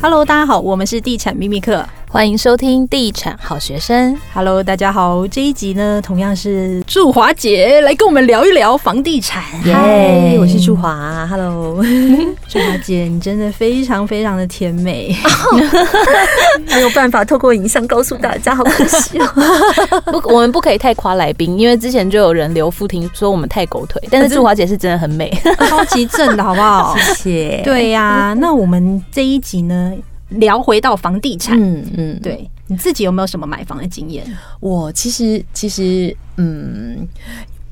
Hello，大家好，我们是地产秘密课。欢迎收听地产好学生。Hello，大家好，这一集呢，同样是祝华姐来跟我们聊一聊房地产。嗨，我是祝华。Hello，祝华姐，你真的非常非常的甜美，没有办法透过影像告诉大家，好可惜哦。不，我们不可以太夸来宾，因为之前就有人留负评说我们太狗腿，但是祝华姐是真的很美，超级正的好不好？谢谢。对呀、啊，那我们这一集呢？聊回到房地产，嗯嗯，对，你自己有没有什么买房的经验？我其实其实，嗯，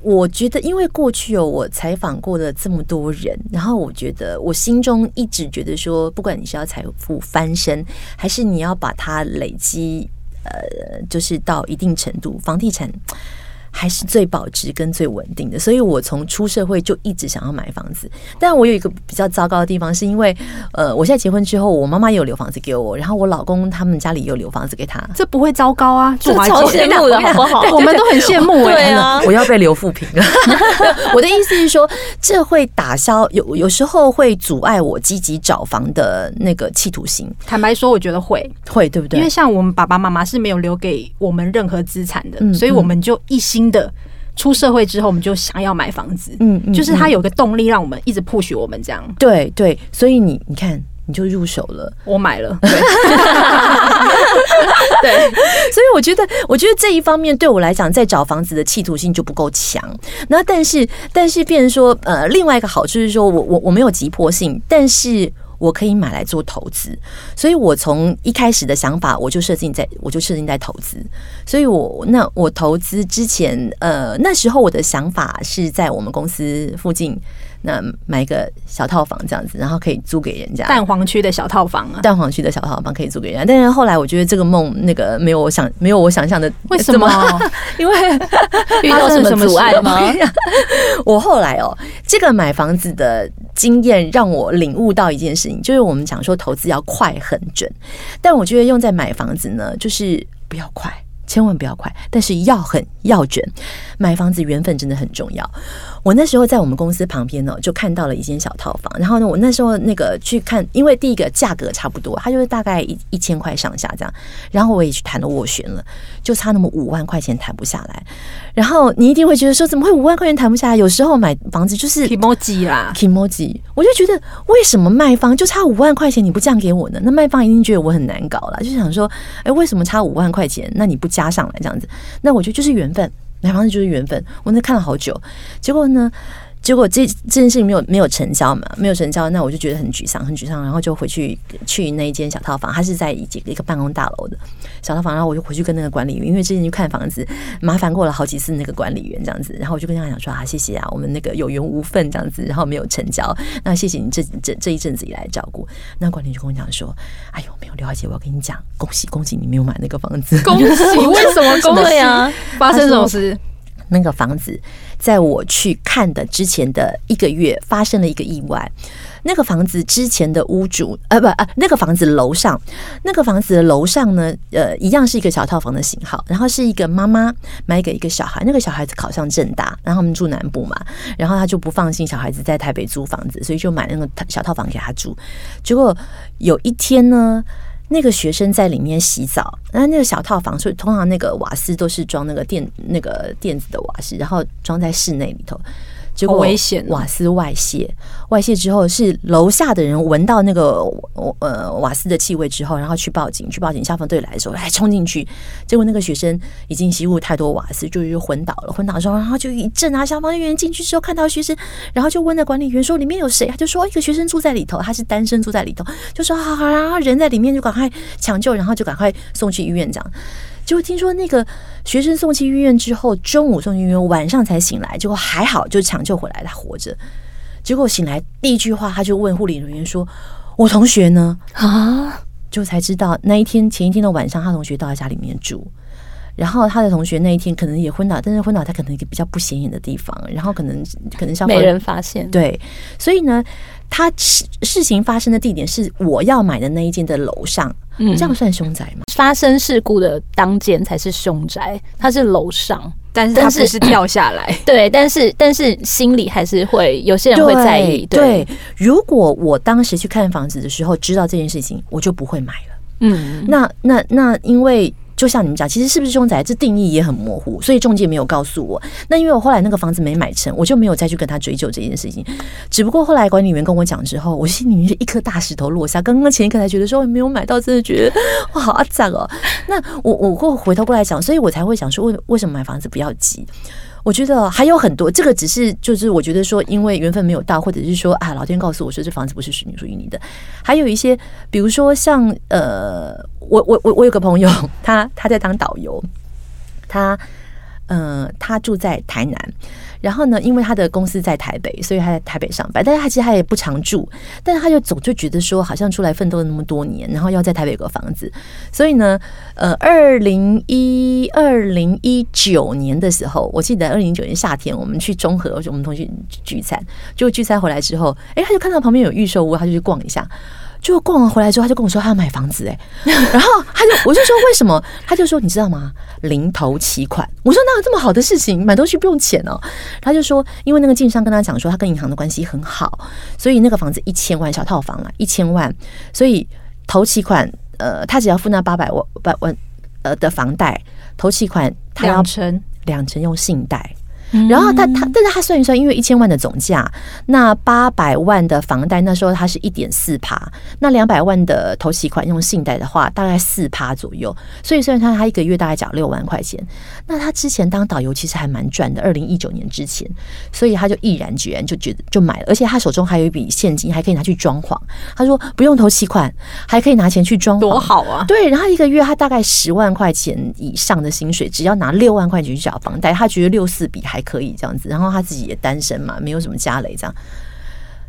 我觉得，因为过去有我采访过的这么多人，然后我觉得我心中一直觉得说，不管你是要财富翻身，还是你要把它累积，呃，就是到一定程度，房地产。还是最保值跟最稳定的，所以我从出社会就一直想要买房子。但我有一个比较糟糕的地方，是因为呃，我现在结婚之后，我妈妈也有留房子给我，然后我老公他们家里也有留房子给他。这不会糟糕啊，这超羡慕的好不好？我们都很羡慕。对啊，我要被留富平了。我的意思是说，这会打消有有时候会阻碍我积极找房的那个企图心。坦白说，我觉得会会对不对？因为像我们爸爸妈妈是没有留给我们任何资产的，嗯、所以我们就一心。新的出社会之后，我们就想要买房子，嗯，嗯，就是他有个动力让我们一直 push 我们这样。对对，所以你你看，你就入手了，我买了，对，对，所以我觉得，我觉得这一方面对我来讲，在找房子的企图性就不够强。那但是，但是，变成说，呃，另外一个好处是说我我我没有急迫性，但是。我可以买来做投资，所以我从一开始的想法，我就设定在，我就设定在投资。所以我那我投资之前，呃，那时候我的想法是在我们公司附近。那买一个小套房这样子，然后可以租给人家。蛋黄区的小套房啊，蛋黄区的小套房可以租给人家。但是后来我觉得这个梦那个没有我想没有我想象的。为什么？因为 遇到什么阻碍吗？我后来哦，这个买房子的经验让我领悟到一件事情，就是我们讲说投资要快很准，但我觉得用在买房子呢，就是不要快，千万不要快，但是要很要准。买房子缘分真的很重要。我那时候在我们公司旁边呢，就看到了一间小套房。然后呢，我那时候那个去看，因为第一个价格差不多，它就是大概一一千块上下这样。然后我也去谈了斡旋了，就差那么五万块钱谈不下来。然后你一定会觉得说，怎么会五万块钱谈不下来？有时候买房子就是 kimoji 啦，kimoji。我就觉得为什么卖方就差五万块钱你不降给我呢？那卖方一定觉得我很难搞了，就想说，哎，为什么差五万块钱？那你不加上来这样子？那我觉得就是缘分。买房子就是缘分，我那看了好久，结果呢？结果这这件事情没有没有成交嘛，没有成交，那我就觉得很沮丧，很沮丧，然后就回去去那一间小套房，它是在一一个办公大楼的小套房，然后我就回去跟那个管理员，因为之前去看房子麻烦过了好几次那个管理员这样子，然后我就跟他讲说啊，谢谢啊，我们那个有缘无分这样子，然后没有成交，那谢谢你这 这这一阵子以来照顾。那管理员就跟我讲说，哎呦，没有刘小姐，我要跟你讲，恭喜恭喜，你没有买那个房子，恭喜，为什么恭喜啊？发生什么事？那个房子，在我去看的之前的一个月，发生了一个意外。那个房子之前的屋主，呃，不，呃，那个房子楼上，那个房子的楼上呢，呃，一样是一个小套房的型号。然后是一个妈妈买给一个小孩，那个小孩子考上政大，然后他们住南部嘛，然后他就不放心小孩子在台北租房子，所以就买那个小套房给他住。结果有一天呢。那个学生在里面洗澡，那那个小套房，所以通常那个瓦斯都是装那个电那个电子的瓦斯，然后装在室内里头。结果危险，瓦斯外泄，外泄之后是楼下的人闻到那个呃瓦斯的气味之后，然后去报警，去报警，消防队来的时候哎冲进去，结果那个学生已经吸入太多瓦斯，就是昏倒了，昏倒的时候，然后就一阵啊，消防员进去之后看到学生，然后就问那管理员说里面有谁，他就说一个学生住在里头，他是单身住在里头，就说好好，然后人在里面就赶快抢救，然后就赶快送去医院这样。结果听说那个学生送去医院之后，中午送去医院，晚上才醒来。结果还好，就抢救回来，他活着。结果醒来第一句话，他就问护理人员说：“我同学呢？”啊，就才知道那一天前一天的晚上，他同学到他家里面住。然后他的同学那一天可能也昏倒，但是昏倒他可能一个比较不显眼的地方，然后可能可能像没人发现。对，所以呢，他事事情发生的地点是我要买的那一间的楼上。嗯，这样算凶宅吗？发生事故的当间才是凶宅，它是楼上。但是它不是跳下来，对，但是但是心里还是会有些人会在意。对，对，如果我当时去看房子的时候知道这件事情，我就不会买了。嗯，那那那因为。就像你们讲，其实是不是凶宅，这定义也很模糊，所以中介没有告诉我。那因为我后来那个房子没买成，我就没有再去跟他追究这件事情。只不过后来管理员跟我讲之后，我心里面是一颗大石头落下。刚刚前一刻才觉得说没有买到，真的觉得哇好阿杂哦。那我我会回头过来讲，所以我才会想说，为为什么买房子不要急？我觉得还有很多，这个只是就是我觉得说，因为缘分没有到，或者是说啊，老天告诉我说这房子不是属于属于你的。还有一些，比如说像呃，我我我我有个朋友，他他在当导游，他嗯、呃，他住在台南。然后呢，因为他的公司在台北，所以他在台北上班。但是他其实他也不常住，但是他就总就觉得说，好像出来奋斗了那么多年，然后要在台北有个房子。所以呢，呃，二零一二零一九年的时候，我记得二零一九年夏天，我们去中和，我们同学聚餐，就聚餐回来之后，哎，他就看到旁边有预售屋，他就去逛一下。就逛完回来之后，他就跟我说他要买房子哎，然后他就我就说为什么？他就说你知道吗？零头起款。我说哪有这么好的事情？买东西不用钱哦。他就说因为那个建商跟他讲说他跟银行的关系很好，所以那个房子一千万小套房啊，一千万，所以头期款呃他只要付那八百万百万呃的房贷，头期款他要两成两成用信贷。然后他他，但是他算一算，因为一千万的总价，那八百万的房贷，那时候他是一点四趴，那两百万的头期款用信贷的话，大概四趴左右。所以虽然他他一个月大概缴六万块钱，那他之前当导游其实还蛮赚的。二零一九年之前，所以他就毅然决然就觉得就买了，而且他手中还有一笔现金，还可以拿去装潢。他说不用头期款，还可以拿钱去装潢，多好啊！对，然后一个月他大概十万块钱以上的薪水，只要拿六万块钱去缴房贷，他觉得六四比还。可以这样子，然后他自己也单身嘛，没有什么家累这样。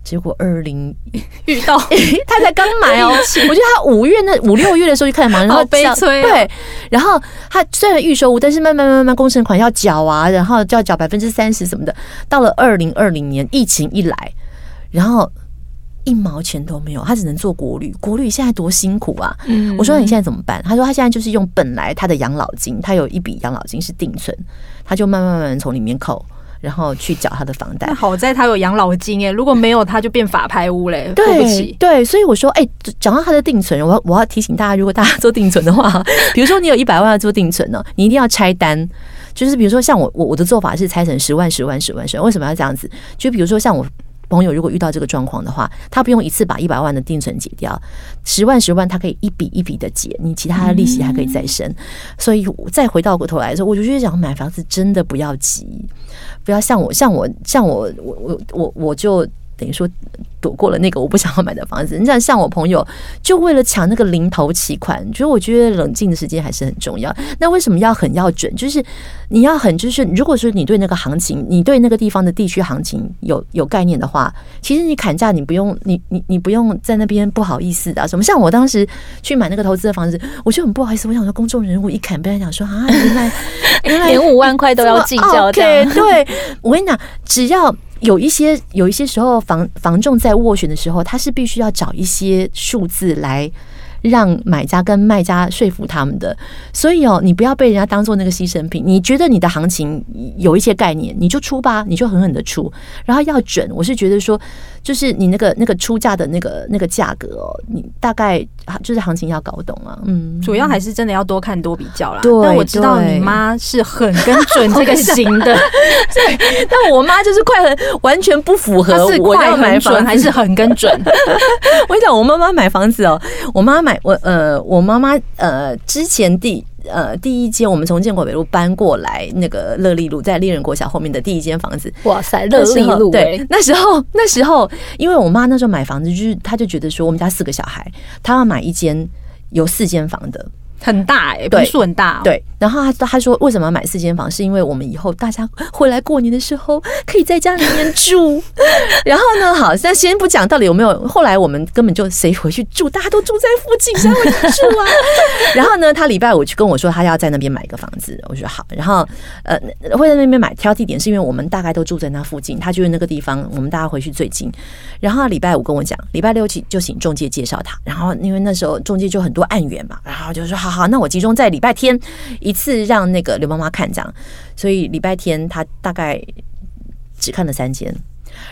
结果二零 遇到 他才刚买哦，我觉得他五月那五六月的时候就开始忙，然后悲催。对，然后他虽然预售屋，但是慢慢慢慢工程款要缴啊，然后就要缴百分之三十什么的。到了二零二零年疫情一来，然后。一毛钱都没有，他只能做国旅。国旅现在多辛苦啊！嗯，我说你现在怎么办？他说他现在就是用本来他的养老金，他有一笔养老金是定存，他就慢慢慢慢从里面扣，然后去缴他的房贷。好在他有养老金哎，如果没有他就变法拍屋嘞。对不起，对，所以我说哎，讲到他的定存，我要我要提醒大家，如果大家做定存的话，比如说你有一百万要做定存呢，你一定要拆单。就是比如说像我我我的做法是拆成十万十万十万十万，为什么要这样子？就比如说像我。朋友如果遇到这个状况的话，他不用一次把一百万的定存解掉，十万十万他可以一笔一笔的解，你其他的利息还可以再生。所以再回到过头来说，我就觉得想买房子真的不要急，不要像我像我像我我我我我就。等于说躲过了那个我不想要买的房子。你想像我朋友，就为了抢那个零头期款，所以我觉得冷静的时间还是很重要。那为什么要很要准？就是你要很就是，如果说你对那个行情，你对那个地方的地区行情有有概念的话，其实你砍价你不用你你你不用在那边不好意思的、啊、什么。像我当时去买那个投资的房子，我就很不好意思，我想说公众人物一砍，被人讲说啊，原来 原来连五万块都要计较的。Okay, 对，我跟你讲，只要。有一些有一些时候房房仲在斡旋的时候，他是必须要找一些数字来。让买家跟卖家说服他们的，所以哦，你不要被人家当做那个牺牲品。你觉得你的行情有一些概念，你就出吧，你就狠狠的出，然后要准。我是觉得说，就是你那个那个出价的那个那个价格哦，你大概就是行情要搞懂啊。嗯，主要还是真的要多看多比较啦。对，但我知道你妈是很跟准这个型的，对。但我妈就是快很，完全不符合我要买房还是很跟准。我跟你讲，我妈妈买房子哦，我妈妈。我呃，我妈妈呃，之前第呃第一间，我们从建国北路搬过来，那个乐利路在丽人国小后面的第一间房子。哇塞，乐利路对，那时候那时候，因为我妈那时候买房子，就是她就觉得说，我们家四个小孩，她要买一间有四间房的。很大哎、欸，坪数很大、喔。对，然后他他说为什么要买四间房？是因为我们以后大家回来过年的时候可以在家里面住。然后呢，好，那先不讲到底有没有。后来我们根本就谁回去住，大家都住在附近，谁回去住啊？然后呢，他礼拜五就跟我说他要在那边买一个房子，我说好。然后呃，会在那边买挑地点，是因为我们大概都住在那附近，他就是那个地方我们大家回去最近。然后礼拜五跟我讲，礼拜六请就请中介介绍他。然后因为那时候中介就很多案源嘛，然后就说好。好，那我集中在礼拜天一次让那个刘妈妈看这样。所以礼拜天她大概只看了三间。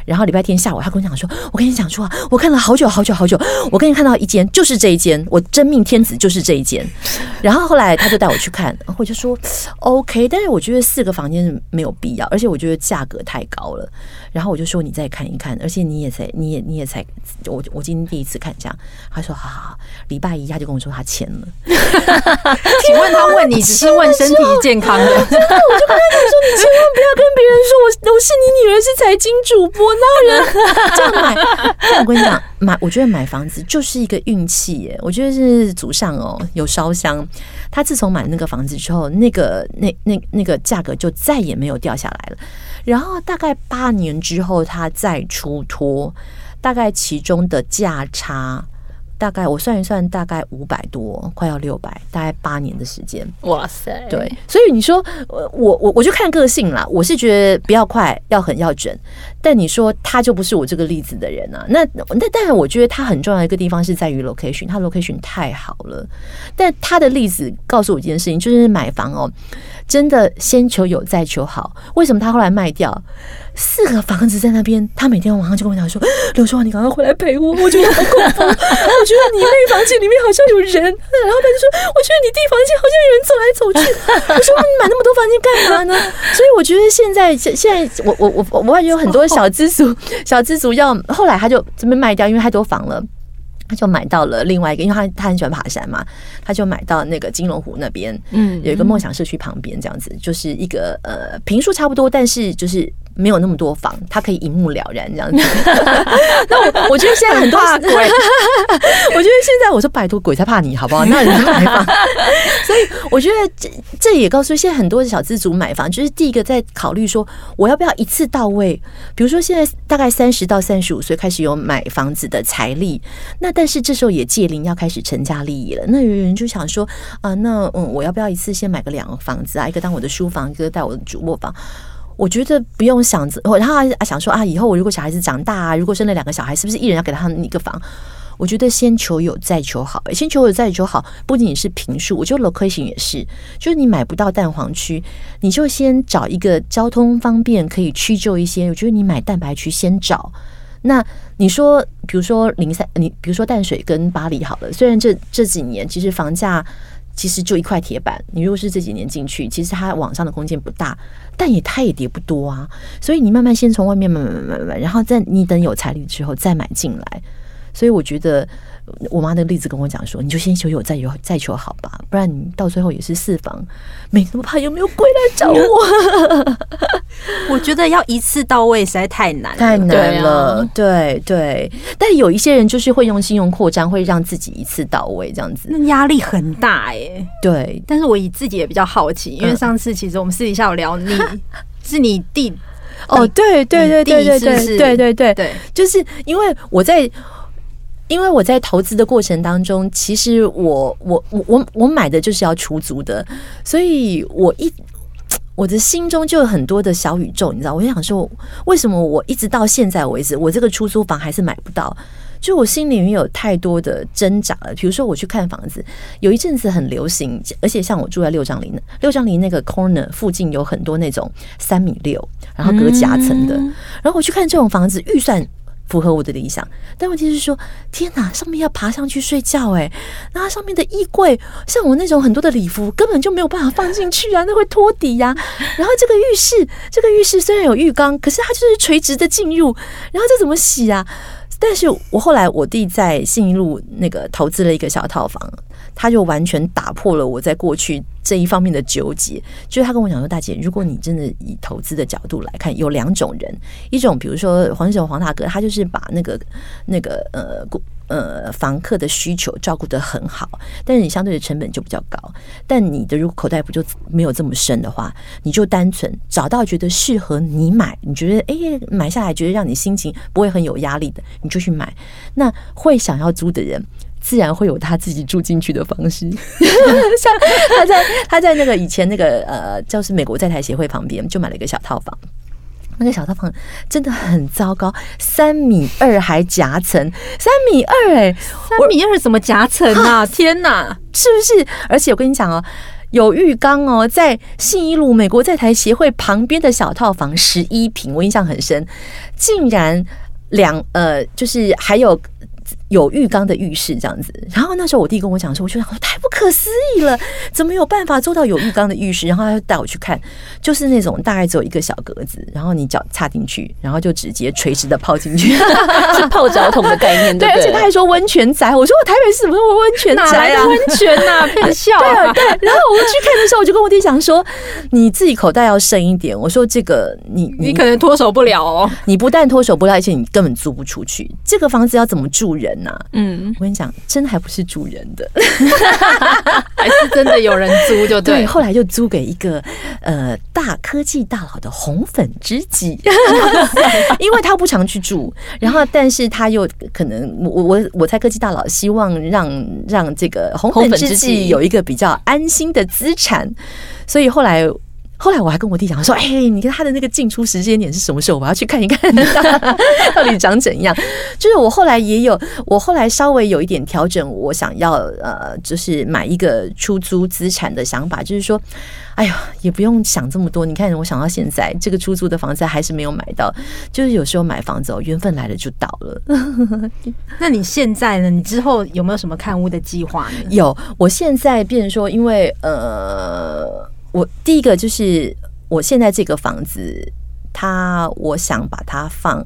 然后礼拜天下午，他跟我讲说：“我跟你讲说啊，我看了好久好久好久，我跟你看到一间就是这一间，我真命天子就是这一间。”然后后来他就带我去看，我就说：“OK。”但是我觉得四个房间没有必要，而且我觉得价格太高了。然后我就说：“你再看一看，而且你也才，你也你也才，我我今天第一次看这样。”他说：“好好好。”礼拜一他就跟我说他签了。请问他问你只是问身体健康真的？我就跟他讲说：“你千万不要跟别人说我我是你女儿，是财经主播。”我闹人这样买？我跟你讲，买我觉得买房子就是一个运气耶。我觉得是祖上哦有烧香。他自从买那个房子之后，那个那那那个价格就再也没有掉下来了。然后大概八年之后，他再出脱，大概其中的价差。大概我算一算，大概五百多，快要六百，大概八年的时间。哇塞！对，所以你说，我我我就看个性啦。我是觉得不要快，要狠，要准。但你说他就不是我这个例子的人啊。那那当然，我觉得他很重要的一个地方是在于 location，他 location 太好了。但他的例子告诉我一件事情，就是买房哦，真的先求有，再求好。为什么他后来卖掉？四个房子在那边，他每天晚上就跟我讲说：“ 刘叔，你赶快回来陪我，我觉得好恐怖，我觉得你那房间里面好像有人。”然后他就说：“我觉得你弟房间好像有人走来走去。”我说：“你买那么多房间干嘛呢？”所以我觉得现在现在我我我我感觉有很多小资族小资族要后来他就这边卖掉，因为太多房了。他就买到了另外一个，因为他他很喜欢爬山嘛，他就买到那个金龙湖那边，嗯，有一个梦想社区旁边，这样子就是一个呃平数差不多，但是就是。没有那么多房，他可以一目了然这样子。那我我觉得现在很多，很 鬼我觉得现在我说拜托鬼才怕你好不好？那人买房，所以我觉得这这也告诉现在很多的小资族买房，就是第一个在考虑说我要不要一次到位。比如说现在大概三十到三十五岁开始有买房子的财力，那但是这时候也借龄要开始成家立业了。那有人就想说啊，那嗯，我要不要一次先买个两个房子啊？一个当我的书房，一个当我的主卧房。我觉得不用想着，然后啊想说啊，以后我如果小孩子长大啊，如果生了两个小孩，是不是一人要给他一个房？我觉得先求有再求好，先求有再求好，不仅仅是平数，我觉得 location 也是，就是你买不到蛋黄区，你就先找一个交通方便，可以屈就一些。我觉得你买蛋白区先找。那你说，比如说零三，你比如说淡水跟巴黎好了，虽然这这几年其实房价。其实就一块铁板，你如果是这几年进去，其实它网上的空间不大，但也它也跌不多啊。所以你慢慢先从外面买买买买买，然后再你等有财力之后再买进来。所以我觉得。我妈的例子跟我讲说，你就先求有，再有再求好吧，不然你到最后也是四房，没那么怕有没有鬼来找我。我觉得要一次到位实在太难，太难了。对对，但有一些人就是会用信用扩张，会让自己一次到位这样子，那压力很大哎、欸。对，但是我以自己也比较好奇，因为上次其实我们私底下有聊，你 是你弟哦，对对对对对对对对对对，就是因为我在。因为我在投资的过程当中，其实我我我我我买的就是要出租的，所以我一我的心中就有很多的小宇宙，你知道，我就想说，为什么我一直到现在为止，我这个出租房还是买不到？就我心里面有太多的挣扎了。比如说我去看房子，有一阵子很流行，而且像我住在六张犁，六张犁那个 corner 附近有很多那种三米六，然后隔夹层的，然后我去看这种房子，预算。符合我的理想，但问题是说，天哪，上面要爬上去睡觉哎，那上面的衣柜，像我那种很多的礼服，根本就没有办法放进去啊，那会拖底呀。然后这个浴室，这个浴室虽然有浴缸，可是它就是垂直的进入，然后这怎么洗啊？但是我后来我弟在信义路那个投资了一个小套房。他就完全打破了我在过去这一方面的纠结，就是他跟我讲说：“大姐，如果你真的以投资的角度来看，有两种人，一种比如说黄总黄大哥，他就是把那个那个呃呃房客的需求照顾得很好，但是你相对的成本就比较高。但你的如果口袋不就没有这么深的话，你就单纯找到觉得适合你买，你觉得哎买下来觉得让你心情不会很有压力的，你就去买。那会想要租的人。”自然会有他自己住进去的方式，像他在他在那个以前那个呃，就是美国在台协会旁边就买了一个小套房，那个小套房真的很糟糕，三米二还夹层，三米二哎，三米二怎么夹层啊？天哪！是不是？而且我跟你讲哦，有浴缸哦，在信义路美国在台协会旁边的小套房十一平，我印象很深，竟然两呃，就是还有。有浴缸的浴室这样子，然后那时候我弟跟我讲说，我觉得太不可思议了，怎么有办法做到有浴缸的浴室？然后他就带我去看，就是那种大概只有一个小格子，然后你脚插进去，然后就直接垂直的泡进去，是泡脚桶的概念。对，而且他还说温泉宅，我说我台北市怎么有温泉宅啊？温泉呐，骗笑。对啊，对。然后我们去看的时候，我就跟我弟讲说，你自己口袋要深一点。我说这个你你可能脱手不了哦，你不但脱手不了，而且你根本租不出去。这个房子要怎么住人呢？嗯，我跟你讲，真的还不是主人的，还是真的有人租就对。对，后来就租给一个呃大科技大佬的红粉知己，因为他不常去住，然后但是他又可能我我我猜科技大佬希望让让这个红粉知己有一个比较安心的资产，所以后来。后来我还跟我弟讲说：“哎，你看他的那个进出时间点是什么时候？我要去看一看，到底长怎样。”就是我后来也有，我后来稍微有一点调整，我想要呃，就是买一个出租资产的想法，就是说，哎呀，也不用想这么多。你看，我想到现在这个出租的房子还是没有买到，就是有时候买房子哦，缘分来了就到了。那你现在呢？你之后有没有什么看屋的计划呢？有，我现在变成说，因为呃。我第一个就是我现在这个房子，它我想把它放。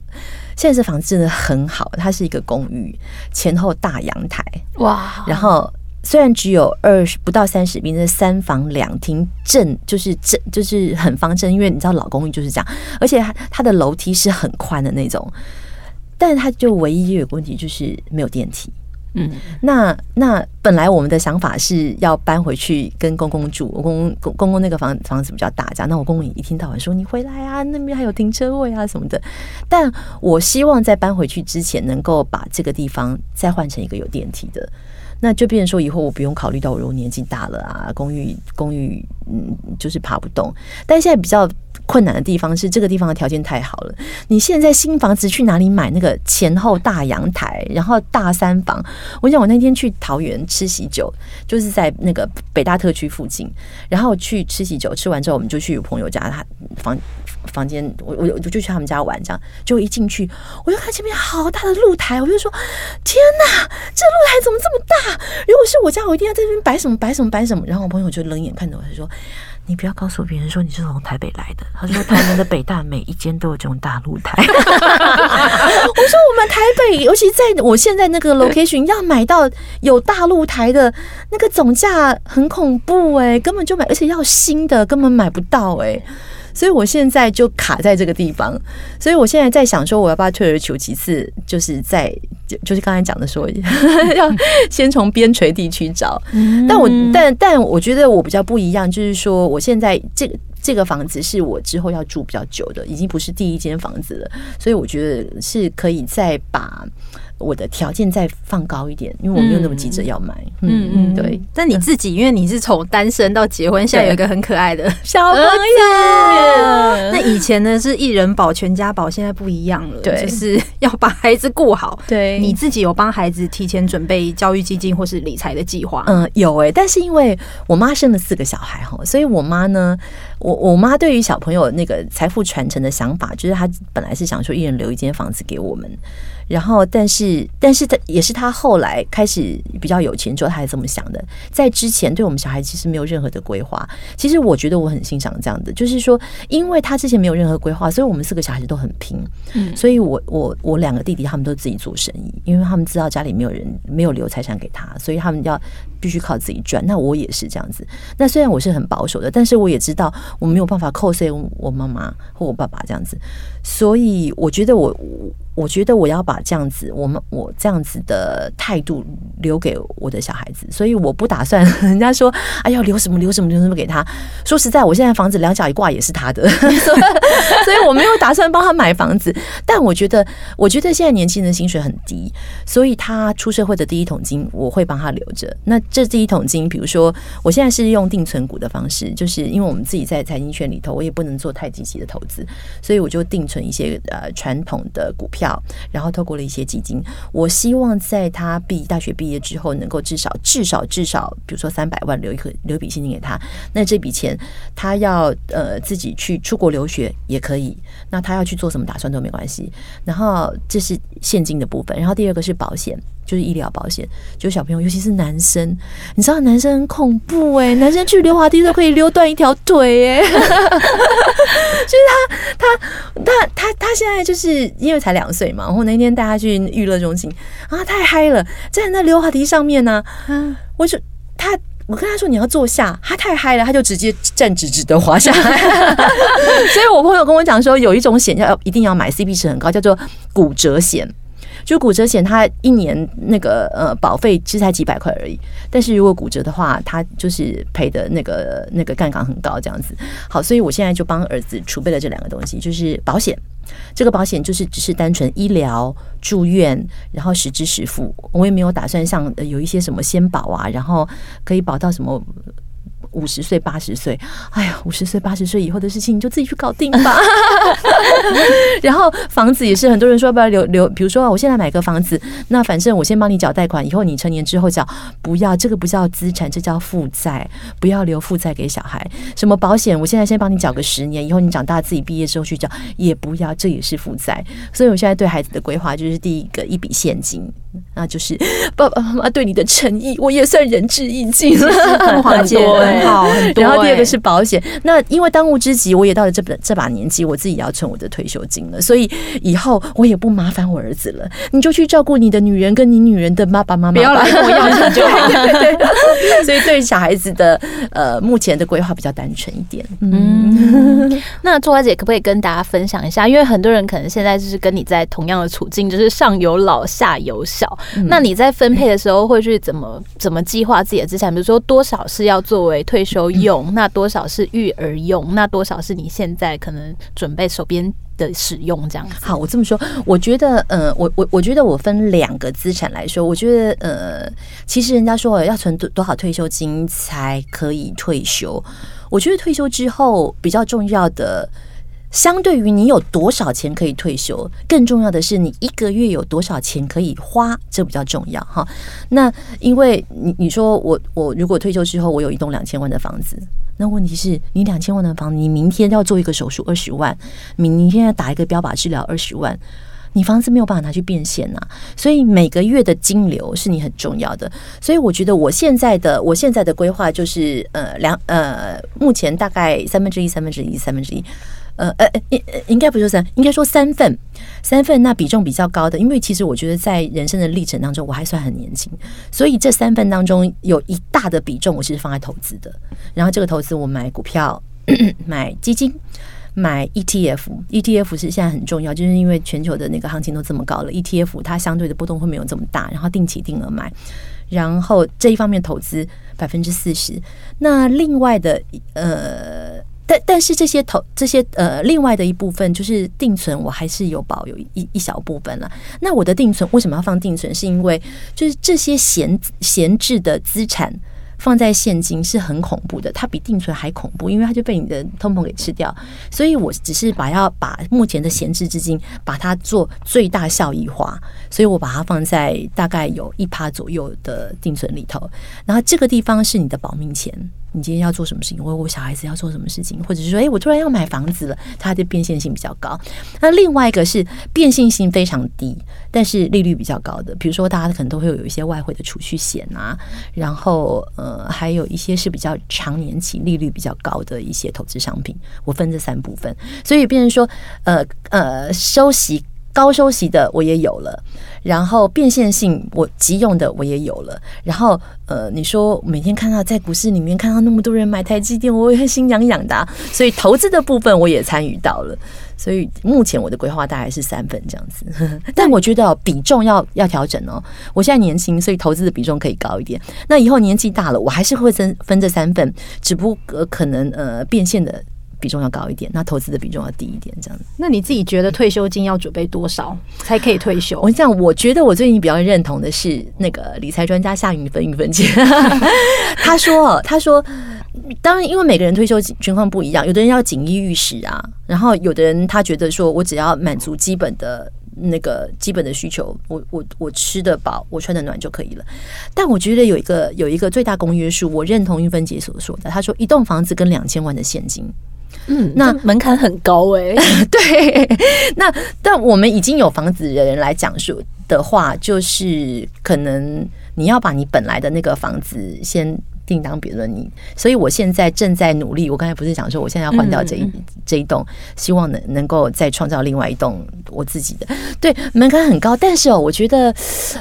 现在这房子真的很好，它是一个公寓，前后大阳台哇。然后虽然只有二十不到三十平，的三房两厅，正就是正就是很方正，因为你知道老公寓就是这样，而且它它的楼梯是很宽的那种，但是它就唯一有个问题就是没有电梯。嗯，那那本来我们的想法是要搬回去跟公公住，我公公公公那个房房子比较大，这样。那我公公也一天到晚说你回来啊，那边还有停车位啊什么的。但我希望在搬回去之前，能够把这个地方再换成一个有电梯的，那就变成说以后我不用考虑到我如果年纪大了啊，公寓公寓嗯就是爬不动。但现在比较。困难的地方是这个地方的条件太好了。你现在新房子去哪里买那个前后大阳台，然后大三房？我讲我那天去桃园吃喜酒，就是在那个北大特区附近，然后去吃喜酒，吃完之后我们就去朋友家，他房房间，我我我就去他们家玩，这样就一进去，我就看前面好大的露台，我就说天哪，这露台怎么这么大？如果是我家，我一定要在这边摆什么摆什么摆什么。然后我朋友就冷眼看着我，他说。你不要告诉别人说你是从台北来的。他说台南的北大每一间都有这种大露台。我说我们台北，尤其在我现在那个 location，要买到有大露台的那个总价很恐怖哎，根本就买，而且要新的根本买不到哎。所以我现在就卡在这个地方，所以我现在在想说，我要不要退而求其次，就是在就就是刚才讲的说，要先从边陲地区找。但我但但我觉得我比较不一样，就是说我现在这个这个房子是我之后要住比较久的，已经不是第一间房子了，所以我觉得是可以再把。我的条件再放高一点，因为我没有那么急着要买。嗯嗯，对。但你自己，因为你是从单身到结婚，现在有一个很可爱的小朋友。那以前呢是一人保全家保，现在不一样了，对，就是要把孩子顾好。对，你自己有帮孩子提前准备教育基金或是理财的计划？嗯，有哎、欸。但是因为我妈生了四个小孩哈，所以我妈呢，我我妈对于小朋友那个财富传承的想法，就是她本来是想说一人留一间房子给我们。然后，但是，但是他也是他后来开始比较有钱之后，他还这么想的。在之前，对我们小孩其实没有任何的规划。其实我觉得我很欣赏这样的，就是说，因为他之前没有任何规划，所以我们四个小孩子都很拼。嗯，所以我我我两个弟弟他们都自己做生意，因为他们知道家里没有人没有留财产给他，所以他们要必须靠自己赚。那我也是这样子。那虽然我是很保守的，但是我也知道我没有办法扣税我妈妈或我爸爸这样子。所以我觉得我。我觉得我要把这样子，我们我这样子的态度留给我的小孩子，所以我不打算人家说，哎呀，留什么留什么留什么给他。说实在，我现在房子两脚一挂也是他的，所以我没有打算帮他买房子。但我觉得，我觉得现在年轻人薪水很低，所以他出社会的第一桶金我会帮他留着。那这第一桶金，比如说我现在是用定存股的方式，就是因为我们自己在财经圈里头，我也不能做太积极的投资，所以我就定存一些呃传统的股票，然后透过了一些基金。我希望在他毕大学毕业之后，能够至少至少至少，比如说三百万留一个留笔现金给他。那这笔钱他要呃自己去出国留学也可以，那他要去做什么打算都没关系。然后这是现金的部分，然后第二个是保险。就是医疗保险，就小朋友，尤其是男生，你知道男生很恐怖哎、欸，男生去溜滑梯都可以溜断一条腿哎、欸，就是他他他他他现在就是因为才两岁嘛，然后那天带他去娱乐中心啊，太嗨了，在那溜滑梯上面呢、啊，我就他我跟他说你要坐下，他太嗨了，他就直接站直直的滑下来，所以我朋友跟我讲说，有一种险要一定要买，CP 值很高，叫做骨折险。就骨折险，它一年那个呃保费其实才几百块而已，但是如果骨折的话，它就是赔的那个那个杠杆很高这样子。好，所以我现在就帮儿子储备了这两个东西，就是保险。这个保险就是只是单纯医疗住院，然后实支实付，我也没有打算像有一些什么先保啊，然后可以保到什么。五十岁、八十岁，哎呀，五十岁、八十岁以后的事情，你就自己去搞定吧。然后房子也是很多人说要不要留留，比如说我现在买个房子，那反正我先帮你缴贷款，以后你成年之后缴，不要这个不叫资产，这叫负债，不要留负债给小孩。什么保险，我现在先帮你缴个十年，以后你长大自己毕业之后去缴，也不要，这也是负债。所以我现在对孩子的规划就是第一个一笔现金，那就是爸爸妈妈对你的诚意，我也算仁至义尽了，华姐。好 很多，然后第二个是保险。那因为当务之急，我也到了这本这把年纪，我自己要存我的退休金了，所以以后我也不麻烦我儿子了。你就去照顾你的女人跟你女人的爸爸妈妈，不要来跟 我要钱就好。对，所以对小孩子的呃目前的规划比较单纯一点。嗯，那周华姐可不可以跟大家分享一下？因为很多人可能现在就是跟你在同样的处境，就是上有老下有小。那你在分配的时候会去怎么怎么计划自己的资产？比如说多少是要作为退休用，那多少是育儿用，那多少是你现在可能准备手边的使用这样子。好，我这么说，我觉得，呃，我我我觉得我分两个资产来说，我觉得，呃，其实人家说要存多多少退休金才可以退休，我觉得退休之后比较重要的。相对于你有多少钱可以退休，更重要的是你一个月有多少钱可以花，这比较重要哈。那因为你你说我我如果退休之后我有一栋两千万的房子，那问题是你两千万的房子，你明天要做一个手术二十万，明天要打一个标靶治疗二十万，你房子没有办法拿去变现呐。所以每个月的金流是你很重要的。所以我觉得我现在的我现在的规划就是呃两呃目前大概三分之一三分之一三分之一。呃呃，应应该不是三，应该说三份，三份那比重比较高的，因为其实我觉得在人生的历程当中，我还算很年轻，所以这三份当中有一大的比重我是放在投资的。然后这个投资我买股票、买基金、买 ETF，ETF 是现在很重要，就是因为全球的那个行情都这么高了，ETF 它相对的波动会没有这么大。然后定期定额买，然后这一方面投资百分之四十，那另外的呃。但但是这些投这些呃，另外的一部分就是定存，我还是有保有一一小部分了。那我的定存为什么要放定存？是因为就是这些闲闲置的资产放在现金是很恐怖的，它比定存还恐怖，因为它就被你的通膨给吃掉。所以我只是把要把目前的闲置资金把它做最大效益化，所以我把它放在大概有一趴左右的定存里头。然后这个地方是你的保命钱。你今天要做什么事情？我我小孩子要做什么事情？或者是说，哎，我突然要买房子了，它的变现性比较高。那另外一个是变现性非常低，但是利率比较高的，比如说大家可能都会有一些外汇的储蓄险啊，然后呃，还有一些是比较长年期利率比较高的一些投资商品。我分这三部分，所以变成说，呃呃，收息。高收息的我也有了，然后变现性我急用的我也有了，然后呃，你说每天看到在股市里面看到那么多人买台积电，我也会心痒痒的，所以投资的部分我也参与到了，所以目前我的规划大概是三份这样子，但我觉得比重要要调整哦。我现在年轻，所以投资的比重可以高一点。那以后年纪大了，我还是会分分这三份，只不过可能呃变现的。比重要高一点，那投资的比重要低一点，这样子。那你自己觉得退休金要准备多少才可以退休？我这样，我觉得我最近比较认同的是那个理财专家夏云芬云芬姐，他说，他说，当然，因为每个人退休情况不一样，有的人要锦衣玉食啊，然后有的人他觉得说我只要满足基本的。那个基本的需求，我我我吃得饱，我穿得暖就可以了。但我觉得有一个有一个最大公约数，我认同玉芬姐所说的。她说，一栋房子跟两千万的现金，嗯，那门槛很高哎、欸。对，那但我们已经有房子的人来讲述的话，就是可能你要把你本来的那个房子先。另当别论，你，所以我现在正在努力。我刚才不是讲说，我现在要换掉这一这一栋，希望能能够再创造另外一栋我自己的。对，门槛很高，但是哦，我觉得，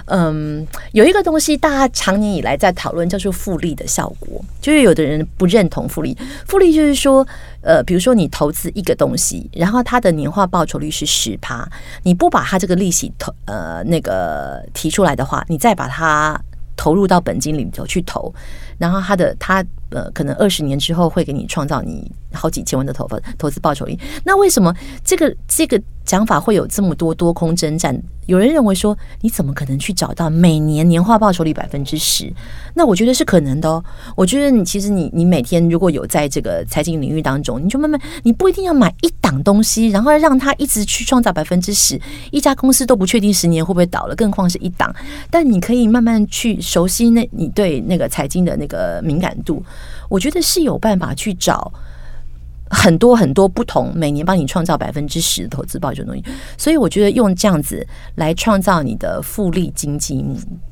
嗯，有一个东西大家长年以来在讨论，叫做复利的效果。就是有的人不认同复利，复利就是说，呃，比如说你投资一个东西，然后它的年化报酬率是十趴，你不把它这个利息投呃那个提出来的话，你再把它。投入到本金里头去投，然后他的他呃，可能二十年之后会给你创造你好几千万的投投资报酬率。那为什么这个这个讲法会有这么多多空征战？有人认为说，你怎么可能去找到每年年化报酬率百分之十？那我觉得是可能的哦。我觉得你其实你你每天如果有在这个财经领域当中，你就慢慢，你不一定要买一档东西，然后让它一直去创造百分之十。一家公司都不确定十年会不会倒了，更况是一档。但你可以慢慢去熟悉那你对那个财经的那个个敏感度，我觉得是有办法去找。很多很多不同，每年帮你创造百分之十的投资报酬东西，所以我觉得用这样子来创造你的复利经济，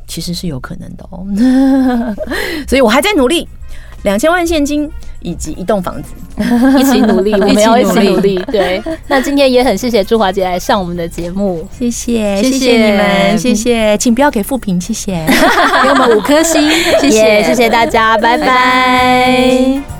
其实是有可能的哦。所以我还在努力，两千万现金以及一栋房子，一起努力，我们要一起努力。对，那今天也很谢谢朱华姐来上我们的节目，谢谢，谢谢。你们，谢谢，请不要给负评，谢谢，给我们五颗星，谢谢，谢谢大家，拜拜。